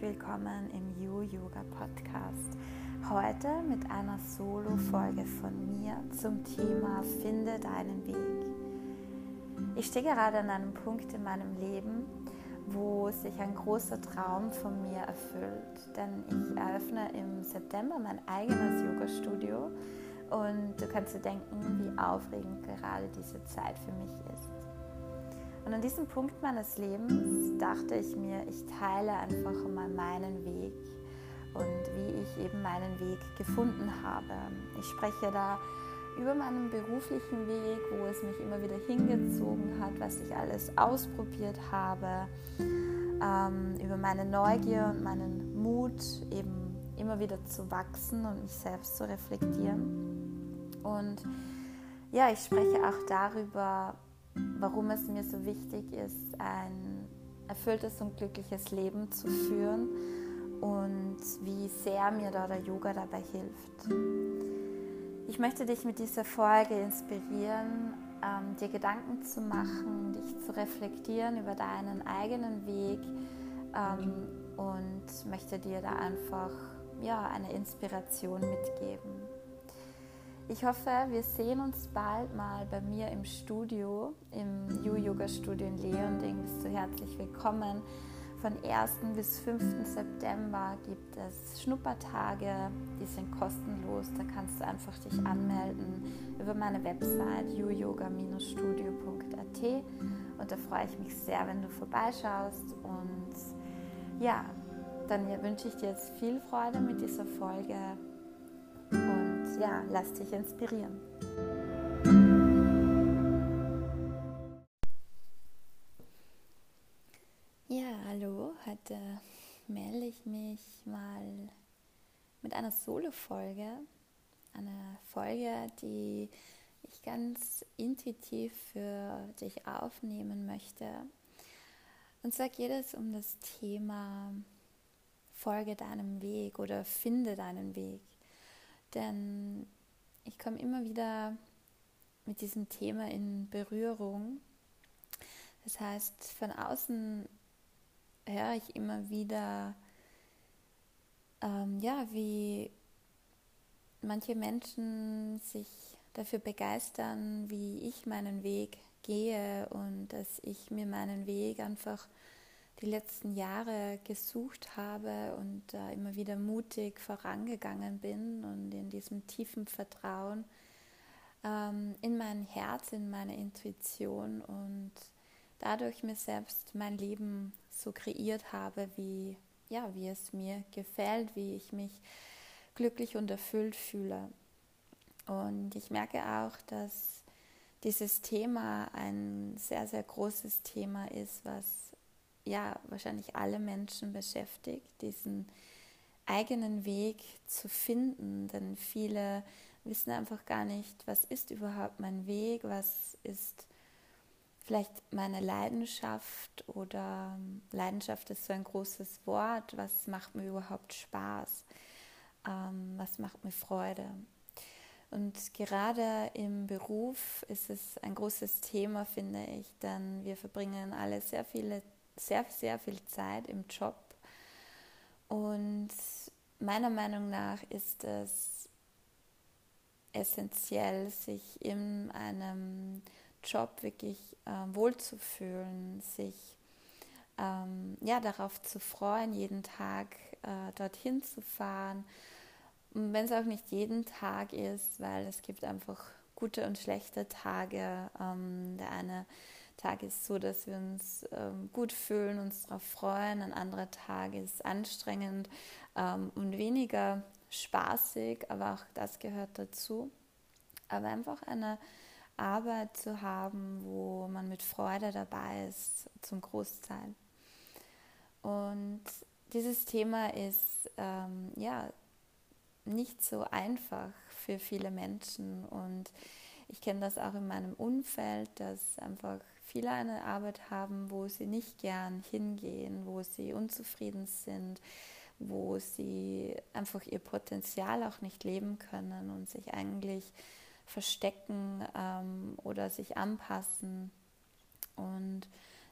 willkommen im You Yoga Podcast. Heute mit einer Solo-Folge von mir zum Thema Finde deinen Weg. Ich stehe gerade an einem Punkt in meinem Leben, wo sich ein großer Traum von mir erfüllt, denn ich eröffne im September mein eigenes Yoga-Studio und du kannst dir denken, wie aufregend gerade diese Zeit für mich ist. Und an diesem Punkt meines Lebens dachte ich mir, ich teile einfach mal meinen Weg und wie ich eben meinen Weg gefunden habe. Ich spreche da über meinen beruflichen Weg, wo es mich immer wieder hingezogen hat, was ich alles ausprobiert habe, ähm, über meine Neugier und meinen Mut, eben immer wieder zu wachsen und mich selbst zu reflektieren. Und ja, ich spreche auch darüber, warum es mir so wichtig ist, ein erfülltes und glückliches Leben zu führen und wie sehr mir da der Yoga dabei hilft. Ich möchte dich mit dieser Folge inspirieren, ähm, dir Gedanken zu machen, dich zu reflektieren über deinen eigenen Weg ähm, und möchte dir da einfach ja, eine Inspiration mitgeben. Ich hoffe, wir sehen uns bald mal bei mir im Studio, im You Yoga Studio in Leonding. Bist du herzlich willkommen. Von 1. bis 5. September gibt es Schnuppertage, die sind kostenlos. Da kannst du einfach dich anmelden über meine Website youyoga-studio.at und da freue ich mich sehr, wenn du vorbeischaust. Und ja, dann wünsche ich dir jetzt viel Freude mit dieser Folge ja, lass dich inspirieren. Ja, hallo, heute melde ich mich mal mit einer Solo-Folge. Eine Folge, die ich ganz intuitiv für dich aufnehmen möchte. Und zwar geht es um das Thema Folge deinem Weg oder finde deinen Weg. Denn ich komme immer wieder mit diesem Thema in Berührung. Das heißt, von außen höre ich immer wieder, ähm, ja, wie manche Menschen sich dafür begeistern, wie ich meinen Weg gehe und dass ich mir meinen Weg einfach die letzten Jahre gesucht habe und äh, immer wieder mutig vorangegangen bin und in diesem tiefen Vertrauen ähm, in mein Herz, in meine Intuition und dadurch mir selbst mein Leben so kreiert habe, wie, ja, wie es mir gefällt, wie ich mich glücklich und erfüllt fühle. Und ich merke auch, dass dieses Thema ein sehr, sehr großes Thema ist, was ja wahrscheinlich alle Menschen beschäftigt, diesen eigenen Weg zu finden, denn viele wissen einfach gar nicht, was ist überhaupt mein Weg, was ist vielleicht meine Leidenschaft oder Leidenschaft ist so ein großes Wort, was macht mir überhaupt Spaß, ähm, was macht mir Freude. Und gerade im Beruf ist es ein großes Thema, finde ich, denn wir verbringen alle sehr viele sehr, sehr viel Zeit im Job. Und meiner Meinung nach ist es essentiell, sich in einem Job wirklich äh, wohlzufühlen, sich ähm, ja, darauf zu freuen, jeden Tag äh, dorthin zu fahren. Wenn es auch nicht jeden Tag ist, weil es gibt einfach gute und schlechte Tage. Ähm, der eine Tag ist so, dass wir uns ähm, gut fühlen, uns darauf freuen. Ein anderer Tag ist anstrengend ähm, und weniger spaßig, aber auch das gehört dazu. Aber einfach eine Arbeit zu haben, wo man mit Freude dabei ist, zum Großteil. Und dieses Thema ist ähm, ja nicht so einfach für viele Menschen und ich kenne das auch in meinem Umfeld, dass einfach viele eine Arbeit haben, wo sie nicht gern hingehen, wo sie unzufrieden sind, wo sie einfach ihr Potenzial auch nicht leben können und sich eigentlich verstecken ähm, oder sich anpassen und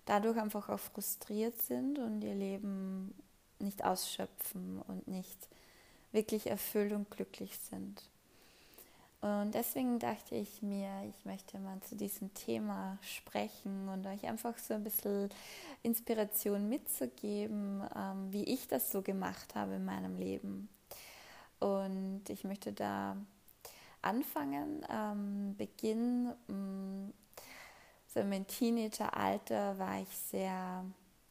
dadurch einfach auch frustriert sind und ihr Leben nicht ausschöpfen und nicht wirklich erfüllt und glücklich sind. Und deswegen dachte ich mir, ich möchte mal zu diesem Thema sprechen und euch einfach so ein bisschen Inspiration mitzugeben, ähm, wie ich das so gemacht habe in meinem Leben. Und ich möchte da anfangen. Ähm, Beginn, ähm, so in meinem Teenageralter war ich sehr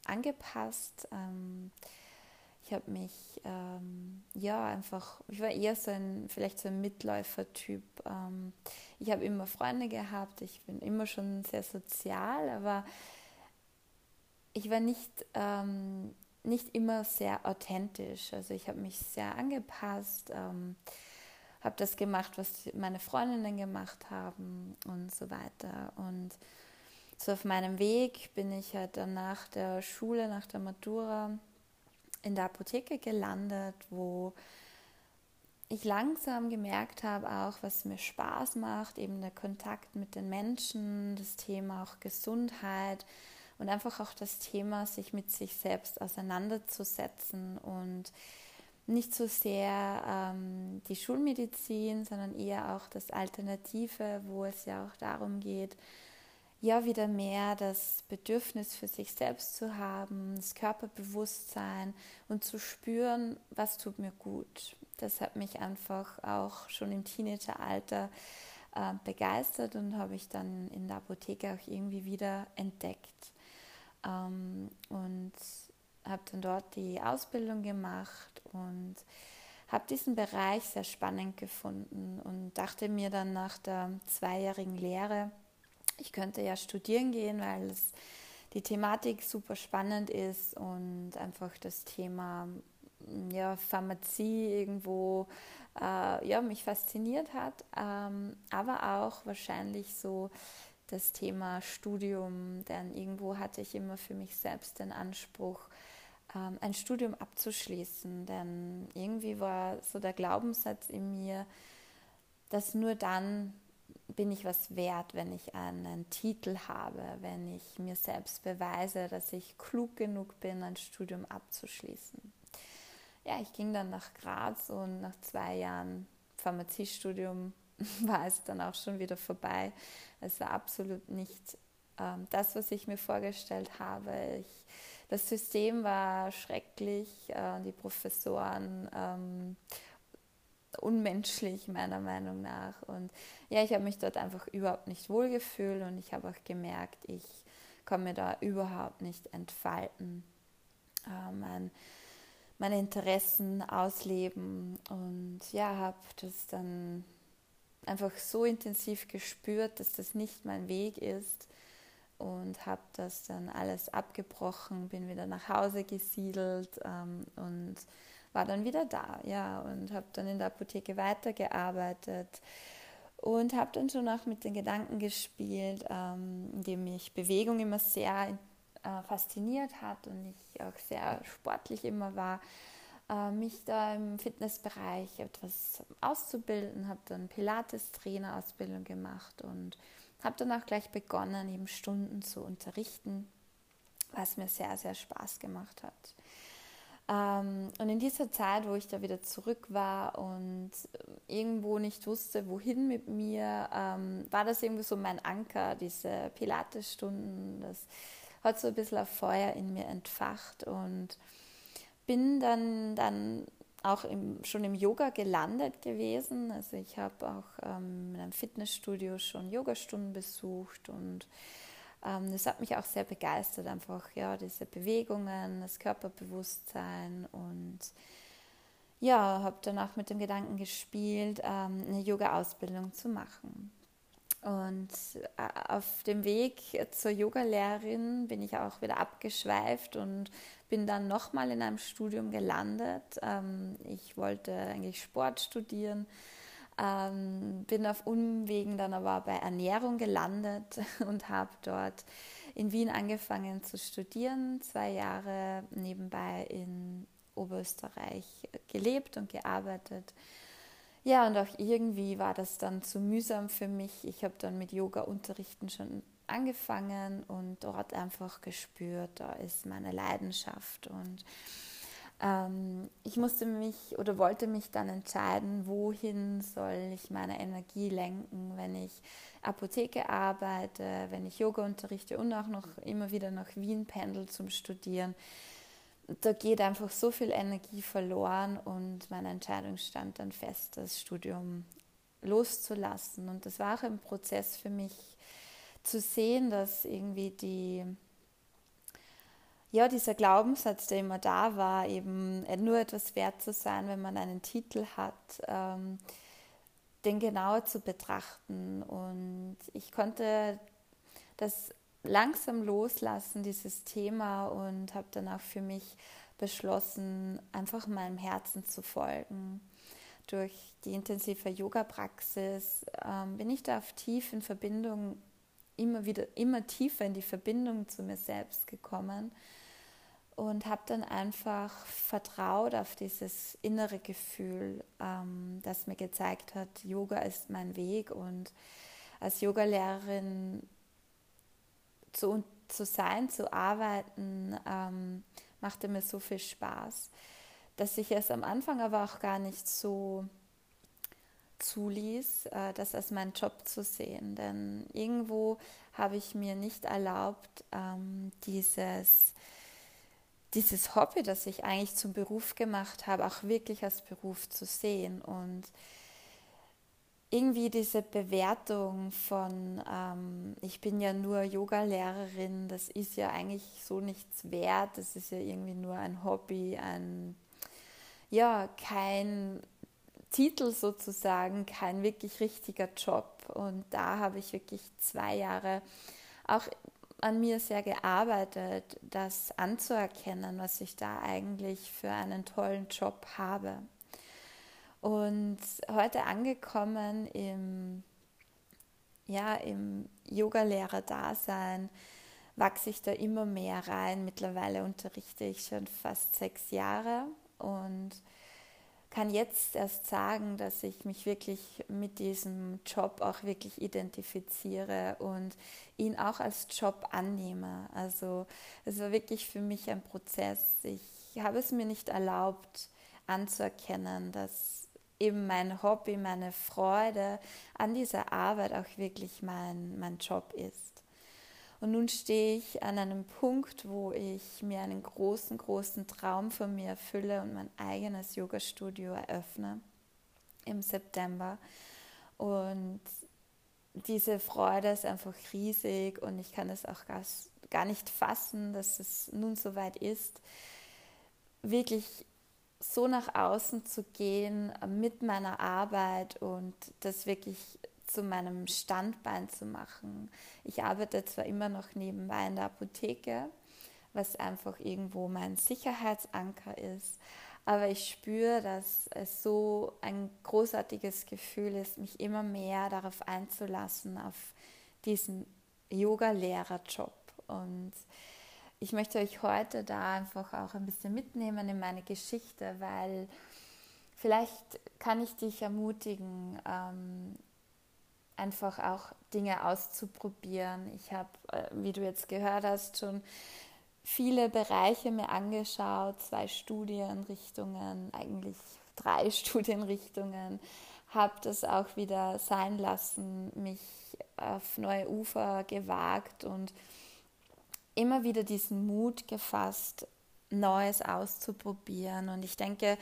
angepasst. Ähm, ich habe mich, ähm, ja, einfach, ich war eher so ein, vielleicht so ein Mitläufer-Typ. Ähm, ich habe immer Freunde gehabt, ich bin immer schon sehr sozial, aber ich war nicht, ähm, nicht immer sehr authentisch. Also ich habe mich sehr angepasst, ähm, habe das gemacht, was meine Freundinnen gemacht haben und so weiter. Und so auf meinem Weg bin ich halt dann nach der Schule, nach der Matura, in der Apotheke gelandet, wo ich langsam gemerkt habe, auch was mir Spaß macht, eben der Kontakt mit den Menschen, das Thema auch Gesundheit und einfach auch das Thema, sich mit sich selbst auseinanderzusetzen und nicht so sehr ähm, die Schulmedizin, sondern eher auch das Alternative, wo es ja auch darum geht, ja wieder mehr das Bedürfnis für sich selbst zu haben, das Körperbewusstsein und zu spüren, was tut mir gut. Das hat mich einfach auch schon im Teenageralter äh, begeistert und habe ich dann in der Apotheke auch irgendwie wieder entdeckt. Ähm, und habe dann dort die Ausbildung gemacht und habe diesen Bereich sehr spannend gefunden und dachte mir dann nach der zweijährigen Lehre, ich könnte ja studieren gehen, weil es, die Thematik super spannend ist und einfach das Thema ja, Pharmazie irgendwo äh, ja, mich fasziniert hat, ähm, aber auch wahrscheinlich so das Thema Studium, denn irgendwo hatte ich immer für mich selbst den Anspruch, ähm, ein Studium abzuschließen, denn irgendwie war so der Glaubenssatz in mir, dass nur dann bin ich was wert, wenn ich einen Titel habe, wenn ich mir selbst beweise, dass ich klug genug bin, ein Studium abzuschließen. Ja, ich ging dann nach Graz und nach zwei Jahren Pharmaziestudium war es dann auch schon wieder vorbei. Es war absolut nicht ähm, das, was ich mir vorgestellt habe. Ich, das System war schrecklich, äh, die Professoren ähm, unmenschlich meiner Meinung nach. Und ja, ich habe mich dort einfach überhaupt nicht wohlgefühlt und ich habe auch gemerkt, ich kann mir da überhaupt nicht entfalten, äh, mein, meine Interessen ausleben. Und ja, habe das dann einfach so intensiv gespürt, dass das nicht mein Weg ist und habe das dann alles abgebrochen, bin wieder nach Hause gesiedelt ähm, und war dann wieder da, ja, und habe dann in der Apotheke weitergearbeitet und habe dann schon auch mit den Gedanken gespielt, ähm, indem mich Bewegung immer sehr äh, fasziniert hat und ich auch sehr sportlich immer war, äh, mich da im Fitnessbereich etwas auszubilden, habe dann Pilates-Trainer-Ausbildung gemacht und habe dann auch gleich begonnen, eben Stunden zu unterrichten, was mir sehr, sehr Spaß gemacht hat. Ähm, und in dieser Zeit, wo ich da wieder zurück war und irgendwo nicht wusste, wohin mit mir, ähm, war das irgendwie so mein Anker, diese Pilates-Stunden. Das hat so ein bisschen auf Feuer in mir entfacht und bin dann, dann auch im, schon im Yoga gelandet gewesen. Also ich habe auch ähm, in einem Fitnessstudio schon Yogastunden besucht und das hat mich auch sehr begeistert, einfach ja, diese Bewegungen, das Körperbewusstsein und ja, habe danach mit dem Gedanken gespielt, ähm, eine Yoga-Ausbildung zu machen. Und äh, auf dem Weg zur Yogalehrerin bin ich auch wieder abgeschweift und bin dann nochmal in einem Studium gelandet. Ähm, ich wollte eigentlich Sport studieren, ähm, bin auf Umwegen dann aber bei Ernährung gelandet und habe dort in Wien angefangen zu studieren, zwei Jahre nebenbei in Oberösterreich gelebt und gearbeitet. Ja, und auch irgendwie war das dann zu mühsam für mich. Ich habe dann mit Yoga-Unterrichten schon angefangen und dort einfach gespürt, da ist meine Leidenschaft. Und ähm, ich musste mich oder wollte mich dann entscheiden, wohin soll ich meine Energie lenken, wenn ich Apotheke arbeite, wenn ich Yoga unterrichte und auch noch immer wieder nach Wien pendel zum Studieren. Da geht einfach so viel Energie verloren und meine Entscheidung stand dann fest, das Studium loszulassen. Und das war auch ein Prozess für mich zu sehen, dass irgendwie die ja, dieser Glaubenssatz, der immer da war, eben nur etwas wert zu sein, wenn man einen Titel hat, ähm, den genauer zu betrachten. Und ich konnte das langsam loslassen, dieses Thema, und habe dann auch für mich beschlossen, einfach meinem Herzen zu folgen. Durch die intensive Yoga-Praxis ähm, bin ich da auf tief in Verbindung, immer wieder, immer tiefer in die Verbindung zu mir selbst gekommen und habe dann einfach vertraut auf dieses innere Gefühl, ähm, das mir gezeigt hat, Yoga ist mein Weg und als Yogalehrerin zu, zu sein, zu arbeiten, ähm, machte mir so viel Spaß, dass ich es am Anfang aber auch gar nicht so zuließ, äh, das als meinen Job zu sehen. Denn irgendwo habe ich mir nicht erlaubt, ähm, dieses dieses Hobby, das ich eigentlich zum Beruf gemacht habe, auch wirklich als Beruf zu sehen und irgendwie diese Bewertung von, ähm, ich bin ja nur Yoga-Lehrerin, das ist ja eigentlich so nichts wert, das ist ja irgendwie nur ein Hobby, ein, ja, kein Titel sozusagen, kein wirklich richtiger Job. Und da habe ich wirklich zwei Jahre auch an mir sehr gearbeitet, das anzuerkennen, was ich da eigentlich für einen tollen Job habe. Und heute angekommen im, ja, im Yogalehrer-Dasein, wachse ich da immer mehr rein. Mittlerweile unterrichte ich schon fast sechs Jahre und kann jetzt erst sagen, dass ich mich wirklich mit diesem Job auch wirklich identifiziere und ihn auch als Job annehme. Also es war wirklich für mich ein Prozess. Ich habe es mir nicht erlaubt anzuerkennen, dass eben mein Hobby, meine Freude an dieser Arbeit auch wirklich mein, mein Job ist. Und nun stehe ich an einem Punkt, wo ich mir einen großen, großen Traum von mir erfülle und mein eigenes Yoga-Studio eröffne im September. Und diese Freude ist einfach riesig und ich kann es auch gar, nicht fassen, dass es nun soweit ist, wirklich so nach außen zu gehen mit meiner Arbeit und das wirklich zu meinem Standbein zu machen. Ich arbeite zwar immer noch nebenbei in der Apotheke, was einfach irgendwo mein Sicherheitsanker ist, aber ich spüre, dass es so ein großartiges Gefühl ist, mich immer mehr darauf einzulassen, auf diesen Yoga-Lehrerjob. Und ich möchte euch heute da einfach auch ein bisschen mitnehmen in meine Geschichte, weil vielleicht kann ich dich ermutigen, ähm, einfach auch Dinge auszuprobieren. Ich habe, äh, wie du jetzt gehört hast, schon viele Bereiche mir angeschaut, zwei Studienrichtungen, eigentlich drei Studienrichtungen, habe das auch wieder sein lassen, mich auf neue Ufer gewagt und immer wieder diesen Mut gefasst, Neues auszuprobieren. Und ich denke,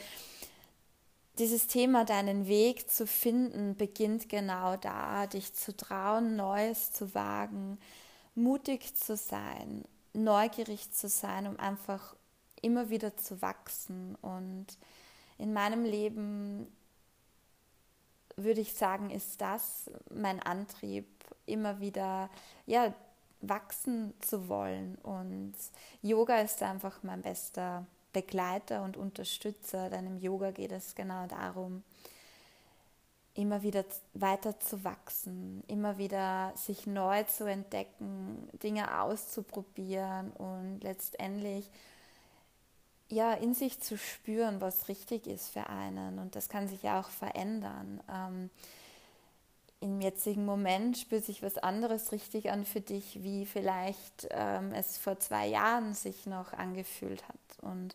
dieses Thema, deinen Weg zu finden, beginnt genau da, dich zu trauen, Neues zu wagen, mutig zu sein, neugierig zu sein, um einfach immer wieder zu wachsen. Und in meinem Leben würde ich sagen, ist das mein Antrieb, immer wieder ja, wachsen zu wollen. Und Yoga ist einfach mein bester Begleiter und Unterstützer. Denn im Yoga geht es genau darum, immer wieder weiter zu wachsen, immer wieder sich neu zu entdecken, Dinge auszuprobieren und letztendlich ja in sich zu spüren, was richtig ist für einen. Und das kann sich ja auch verändern. Ähm, Im jetzigen Moment spürt sich was anderes richtig an für dich, wie vielleicht ähm, es vor zwei Jahren sich noch angefühlt hat. Und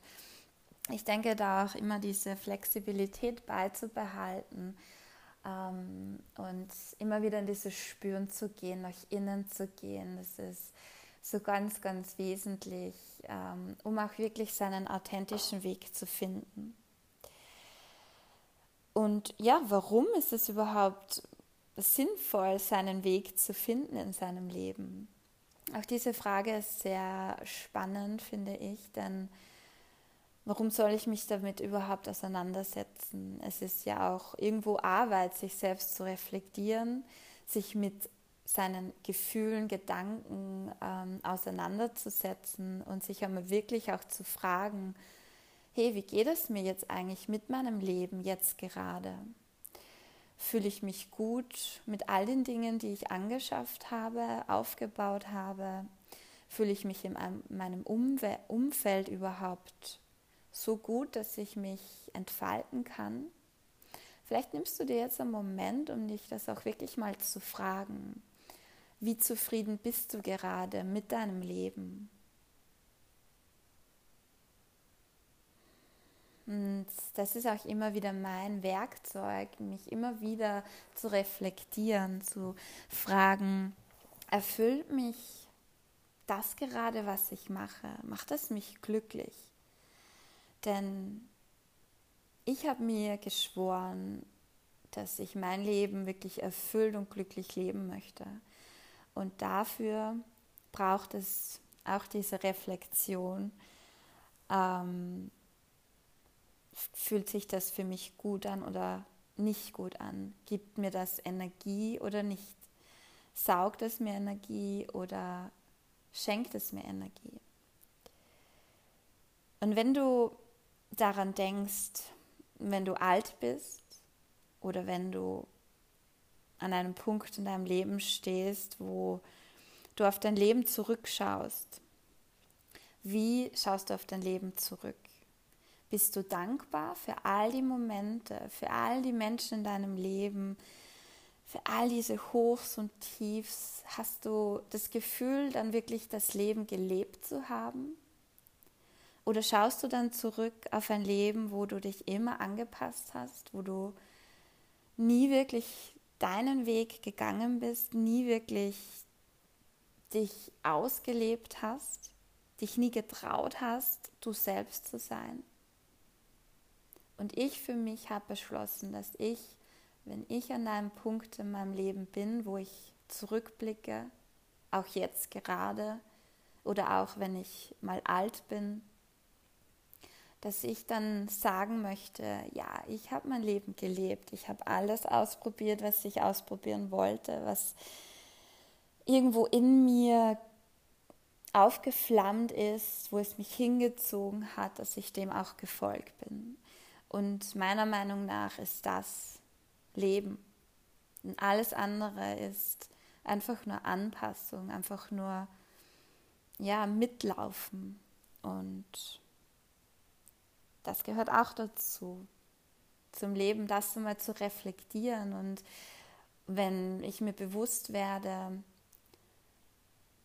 ich denke da auch immer diese Flexibilität beizubehalten ähm, und immer wieder in dieses Spüren zu gehen, nach innen zu gehen. Das ist so ganz, ganz wesentlich, ähm, um auch wirklich seinen authentischen Weg zu finden. Und ja, warum ist es überhaupt sinnvoll, seinen Weg zu finden in seinem Leben? Auch diese Frage ist sehr spannend, finde ich, denn warum soll ich mich damit überhaupt auseinandersetzen? Es ist ja auch irgendwo Arbeit, sich selbst zu reflektieren, sich mit seinen Gefühlen, Gedanken ähm, auseinanderzusetzen und sich einmal wirklich auch zu fragen, hey, wie geht es mir jetzt eigentlich mit meinem Leben jetzt gerade? Fühle ich mich gut mit all den Dingen, die ich angeschafft habe, aufgebaut habe? Fühle ich mich in meinem Umfeld überhaupt so gut, dass ich mich entfalten kann? Vielleicht nimmst du dir jetzt einen Moment, um dich das auch wirklich mal zu fragen. Wie zufrieden bist du gerade mit deinem Leben? Und das ist auch immer wieder mein Werkzeug, mich immer wieder zu reflektieren, zu fragen, erfüllt mich das gerade, was ich mache? Macht es mich glücklich? Denn ich habe mir geschworen, dass ich mein Leben wirklich erfüllt und glücklich leben möchte. Und dafür braucht es auch diese Reflexion. Ähm, fühlt sich das für mich gut an oder nicht gut an? Gibt mir das Energie oder nicht? Saugt es mir Energie oder schenkt es mir Energie? Und wenn du daran denkst, wenn du alt bist oder wenn du an einem Punkt in deinem Leben stehst, wo du auf dein Leben zurückschaust, wie schaust du auf dein Leben zurück? Bist du dankbar für all die Momente, für all die Menschen in deinem Leben, für all diese Hochs und Tiefs? Hast du das Gefühl, dann wirklich das Leben gelebt zu haben? Oder schaust du dann zurück auf ein Leben, wo du dich immer angepasst hast, wo du nie wirklich deinen Weg gegangen bist, nie wirklich dich ausgelebt hast, dich nie getraut hast, du selbst zu sein? Und ich für mich habe beschlossen, dass ich, wenn ich an einem Punkt in meinem Leben bin, wo ich zurückblicke, auch jetzt gerade oder auch wenn ich mal alt bin, dass ich dann sagen möchte, ja, ich habe mein Leben gelebt, ich habe alles ausprobiert, was ich ausprobieren wollte, was irgendwo in mir aufgeflammt ist, wo es mich hingezogen hat, dass ich dem auch gefolgt bin. Und meiner Meinung nach ist das Leben. Und alles andere ist einfach nur Anpassung, einfach nur ja, mitlaufen. Und das gehört auch dazu, zum Leben, das mal zu reflektieren. Und wenn ich mir bewusst werde,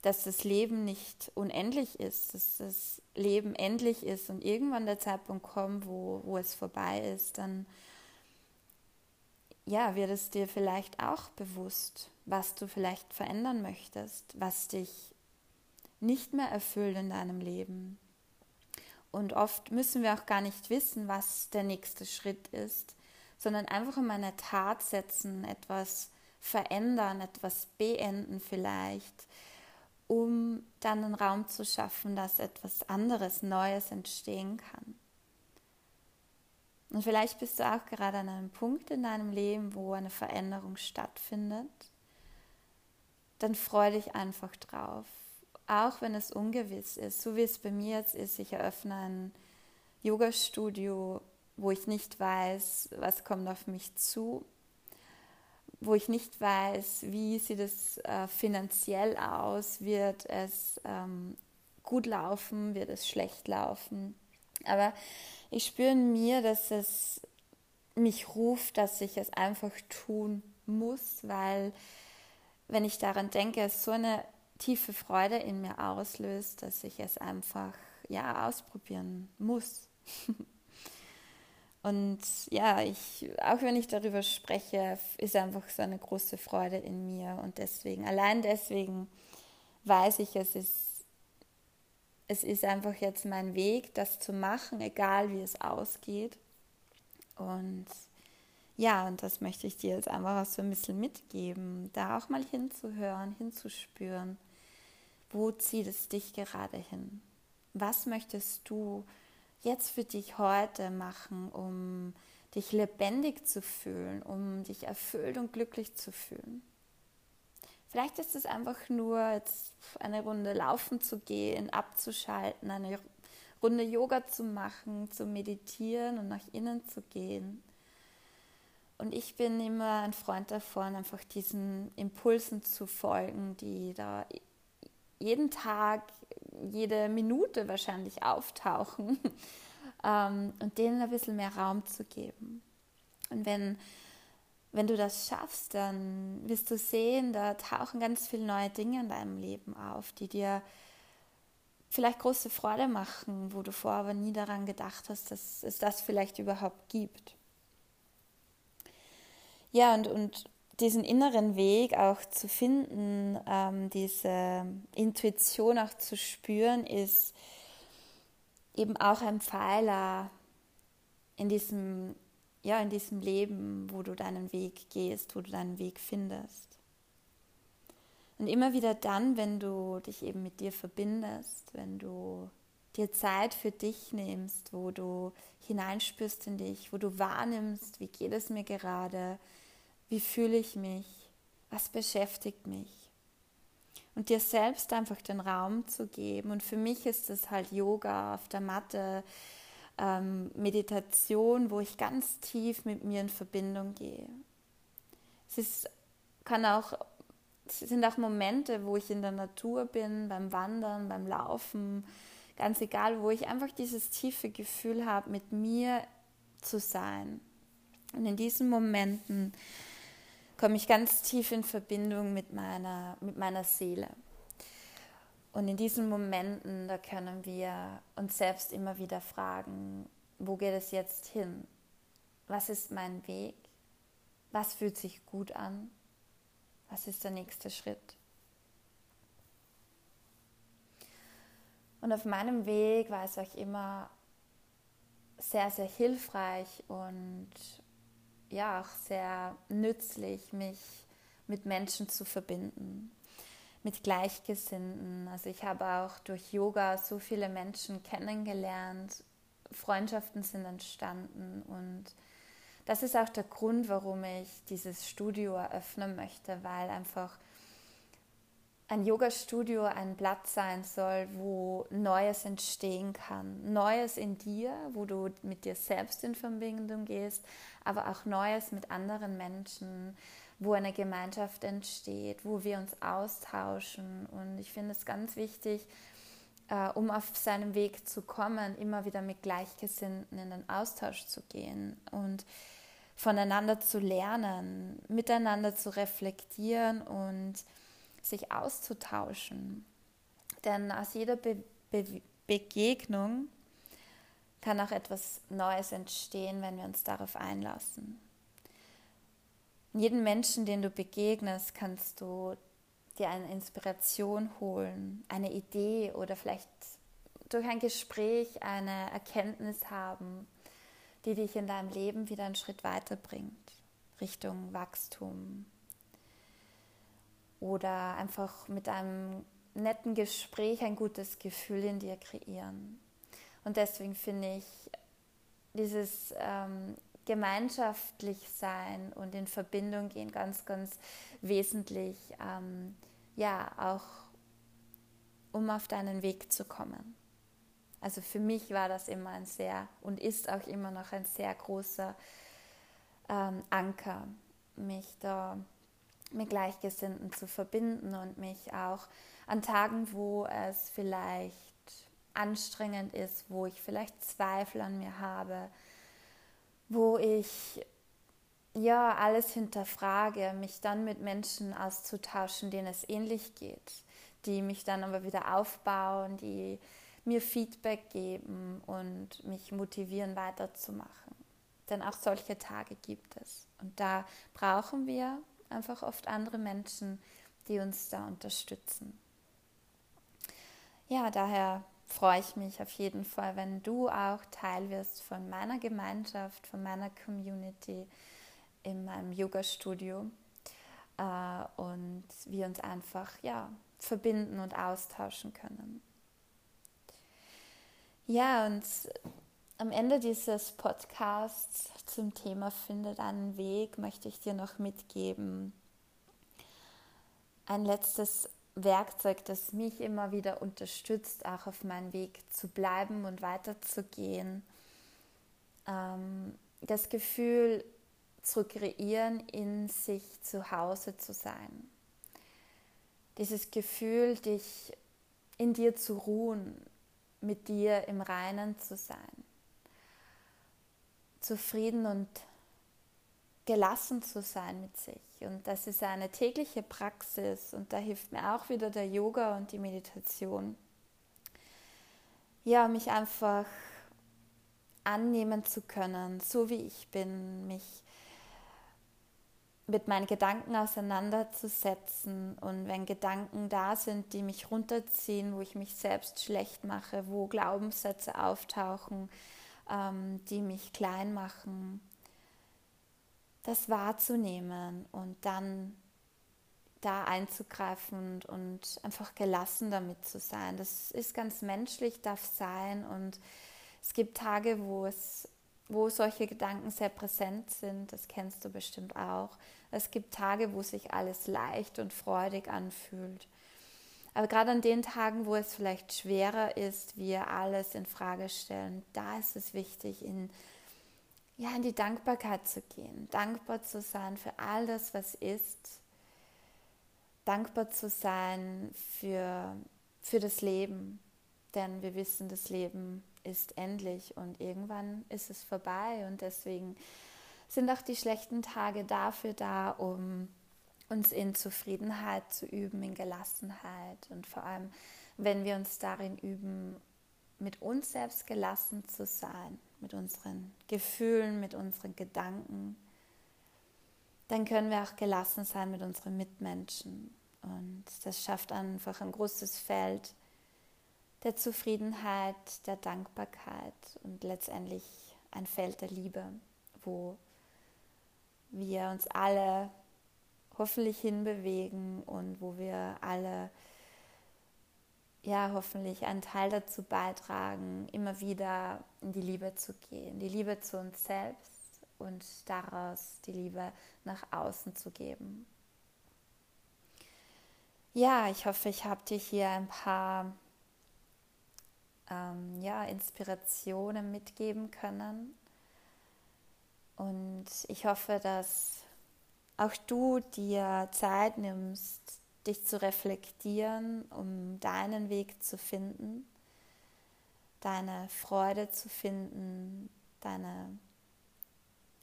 dass das Leben nicht unendlich ist, dass das Leben endlich ist und irgendwann der Zeitpunkt kommt, wo, wo es vorbei ist, dann ja, wird es dir vielleicht auch bewusst, was du vielleicht verändern möchtest, was dich nicht mehr erfüllt in deinem Leben. Und oft müssen wir auch gar nicht wissen, was der nächste Schritt ist, sondern einfach um eine Tat setzen, etwas verändern, etwas beenden vielleicht, um dann einen Raum zu schaffen, dass etwas anderes, Neues entstehen kann. Und vielleicht bist du auch gerade an einem Punkt in deinem Leben, wo eine Veränderung stattfindet. Dann freu dich einfach drauf. Auch wenn es ungewiss ist, so wie es bei mir jetzt ist, ich eröffne ein Yoga-Studio, wo ich nicht weiß, was kommt auf mich zu wo ich nicht weiß, wie sieht es äh, finanziell aus, wird es ähm, gut laufen, wird es schlecht laufen. Aber ich spüre in mir, dass es mich ruft, dass ich es einfach tun muss, weil wenn ich daran denke, es so eine tiefe Freude in mir auslöst, dass ich es einfach ja ausprobieren muss. Und ja, ich, auch wenn ich darüber spreche, ist einfach so eine große Freude in mir. Und deswegen, allein deswegen weiß ich, es ist, es ist einfach jetzt mein Weg, das zu machen, egal wie es ausgeht. Und ja, und das möchte ich dir jetzt einfach so ein bisschen mitgeben, da auch mal hinzuhören, hinzuspüren. Wo zieht es dich gerade hin? Was möchtest du jetzt für dich heute machen, um dich lebendig zu fühlen, um dich erfüllt und glücklich zu fühlen? Vielleicht ist es einfach nur jetzt eine Runde laufen zu gehen, abzuschalten, eine Runde Yoga zu machen, zu meditieren und nach innen zu gehen. Und ich bin immer ein Freund davon, einfach diesen Impulsen zu folgen, die da jeden Tag, jede Minute wahrscheinlich auftauchen ähm, und denen ein bisschen mehr Raum zu geben. Und wenn, wenn du das schaffst, dann wirst du sehen, da tauchen ganz viele neue Dinge in deinem Leben auf, die dir vielleicht große Freude machen, wo du vorher aber nie daran gedacht hast, dass es das vielleicht überhaupt gibt. Ja, und, und diesen inneren Weg auch zu finden, ähm, diese Intuition auch zu spüren, ist eben auch ein Pfeiler in diesem, ja, in diesem Leben, wo du deinen Weg gehst, wo du deinen Weg findest. Und immer wieder dann, wenn du dich eben mit dir verbindest, wenn du dir Zeit für dich nimmst, wo du hineinspürst in dich, wo du wahrnimmst, wie geht es mir gerade, wie fühle ich mich, was beschäftigt mich. Und dir selbst einfach den Raum zu geben. Und für mich ist es halt Yoga auf der Matte, ähm, Meditation, wo ich ganz tief mit mir in Verbindung gehe. Es ist, kann auch, es sind auch Momente, wo ich in der Natur bin, beim Wandern, beim Laufen, ganz egal, wo ich einfach dieses tiefe Gefühl habe, mit mir zu sein. Und in diesen Momenten komme ich ganz tief in Verbindung mit meiner, mit meiner Seele. Und in diesen Momenten, da können wir uns selbst immer wieder fragen, wo geht es jetzt hin? Was ist mein Weg? Was fühlt sich gut an? Was ist der nächste Schritt? Und auf meinem Weg war es euch immer sehr, sehr hilfreich und ja auch sehr nützlich, mich mit Menschen zu verbinden, mit Gleichgesinnten. Also ich habe auch durch Yoga so viele Menschen kennengelernt, Freundschaften sind entstanden und das ist auch der Grund, warum ich dieses Studio eröffnen möchte, weil einfach ein Yoga-Studio ein Platz sein soll, wo Neues entstehen kann. Neues in dir, wo du mit dir selbst in Verbindung gehst, aber auch Neues mit anderen Menschen, wo eine Gemeinschaft entsteht, wo wir uns austauschen. Und ich finde es ganz wichtig, äh, um auf seinem Weg zu kommen, immer wieder mit Gleichgesinnten in den Austausch zu gehen und voneinander zu lernen, miteinander zu reflektieren und sich auszutauschen. Denn aus jeder Be Be Begegnung kann auch etwas Neues entstehen, wenn wir uns darauf einlassen. In jedem Menschen, den du begegnest, kannst du dir eine Inspiration holen, eine Idee oder vielleicht durch ein Gespräch eine Erkenntnis haben, die dich in deinem Leben wieder einen Schritt weiterbringt, Richtung Wachstum, oder einfach mit einem netten Gespräch ein gutes Gefühl in dir kreieren. Und deswegen finde ich dieses ähm, gemeinschaftlich sein und in Verbindung gehen ganz, ganz wesentlich, ähm, ja, auch um auf deinen Weg zu kommen. Also für mich war das immer ein sehr und ist auch immer noch ein sehr großer ähm, Anker, mich da mit Gleichgesinnten zu verbinden und mich auch an Tagen, wo es vielleicht anstrengend ist, wo ich vielleicht Zweifel an mir habe, wo ich ja alles hinterfrage, mich dann mit Menschen auszutauschen, denen es ähnlich geht, die mich dann aber wieder aufbauen, die mir Feedback geben und mich motivieren weiterzumachen. Denn auch solche Tage gibt es. Und da brauchen wir einfach oft andere Menschen, die uns da unterstützen. Ja, daher freue ich mich auf jeden Fall, wenn du auch Teil wirst von meiner Gemeinschaft, von meiner Community in meinem Yoga-Studio äh, und wir uns einfach ja, verbinden und austauschen können. Ja, und am Ende dieses Podcasts zum Thema Finde deinen Weg möchte ich dir noch mitgeben. Ein letztes Werkzeug, das mich immer wieder unterstützt, auch auf meinem Weg zu bleiben und weiterzugehen. Ähm, das Gefühl zu kreieren, in sich zu Hause zu sein. Dieses Gefühl, dich in dir zu ruhen, mit dir im Reinen zu sein. Zufrieden und gelassen zu sein mit sich. Und das ist eine tägliche Praxis und da hilft mir auch wieder der Yoga und die Meditation. Ja, mich einfach annehmen zu können, so wie ich bin, mich mit meinen Gedanken auseinanderzusetzen und wenn Gedanken da sind, die mich runterziehen, wo ich mich selbst schlecht mache, wo Glaubenssätze auftauchen, die mich klein machen, das wahrzunehmen und dann da einzugreifen und, einfach gelassen damit zu sein. Das ist ganz menschlich, darf sein und es gibt Tage, wo es wo solche Gedanken sehr präsent sind, das kennst du bestimmt auch. Es gibt Tage, wo sich alles leicht und freudig anfühlt. Aber gerade an den Tagen, wo es vielleicht schwerer ist, wir alles in Frage stellen, da ist es wichtig, in ja, in die Dankbarkeit zu gehen, dankbar zu sein für all das, was ist, dankbar zu sein für, für das Leben, denn wir wissen, das Leben ist endlich und irgendwann ist es vorbei. Und deswegen sind auch die schlechten Tage dafür da, um uns in Zufriedenheit zu üben, in Gelassenheit und vor allem, wenn wir uns darin üben, mit uns selbst gelassen zu sein, mit unseren Gefühlen, mit unseren Gedanken, dann können wir auch gelassen sein mit unseren Mitmenschen. Und das schafft einfach ein großes Feld der Zufriedenheit, der Dankbarkeit und letztendlich ein Feld der Liebe, wo wir uns alle hoffentlich hinbewegen und wo wir alle ja hoffentlich einen Teil dazu beitragen, immer wieder in die Liebe zu gehen, die Liebe zu uns selbst und daraus die Liebe nach außen zu geben. Ja, ich hoffe, ich habe dir hier ein paar ähm, ja, Inspirationen mitgeben können. Und ich hoffe, dass auch du dir Zeit nimmst, dich zu reflektieren, um deinen Weg zu finden, deine Freude zu finden, deine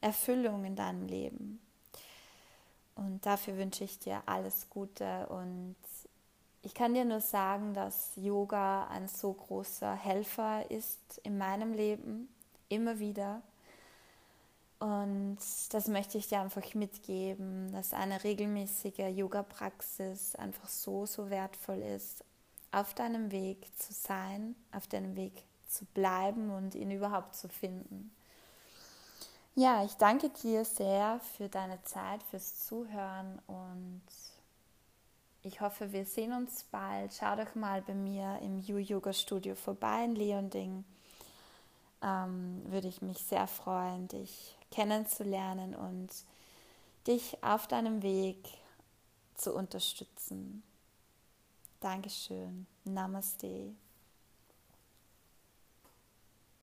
Erfüllung in deinem Leben. Und dafür wünsche ich dir alles Gute und ich kann dir nur sagen, dass Yoga ein so großer Helfer ist in meinem Leben, immer wieder. Und das möchte ich dir einfach mitgeben, dass eine regelmäßige Yoga-Praxis einfach so, so wertvoll ist, auf deinem Weg zu sein, auf deinem Weg zu bleiben und ihn überhaupt zu finden. Ja, ich danke dir sehr für deine Zeit, fürs Zuhören und ich hoffe, wir sehen uns bald. Schau doch mal bei mir im You-Yoga-Studio vorbei in Leonding. Ähm, würde ich mich sehr freuen, dich kennenzulernen und dich auf deinem Weg zu unterstützen. Dankeschön. Namaste.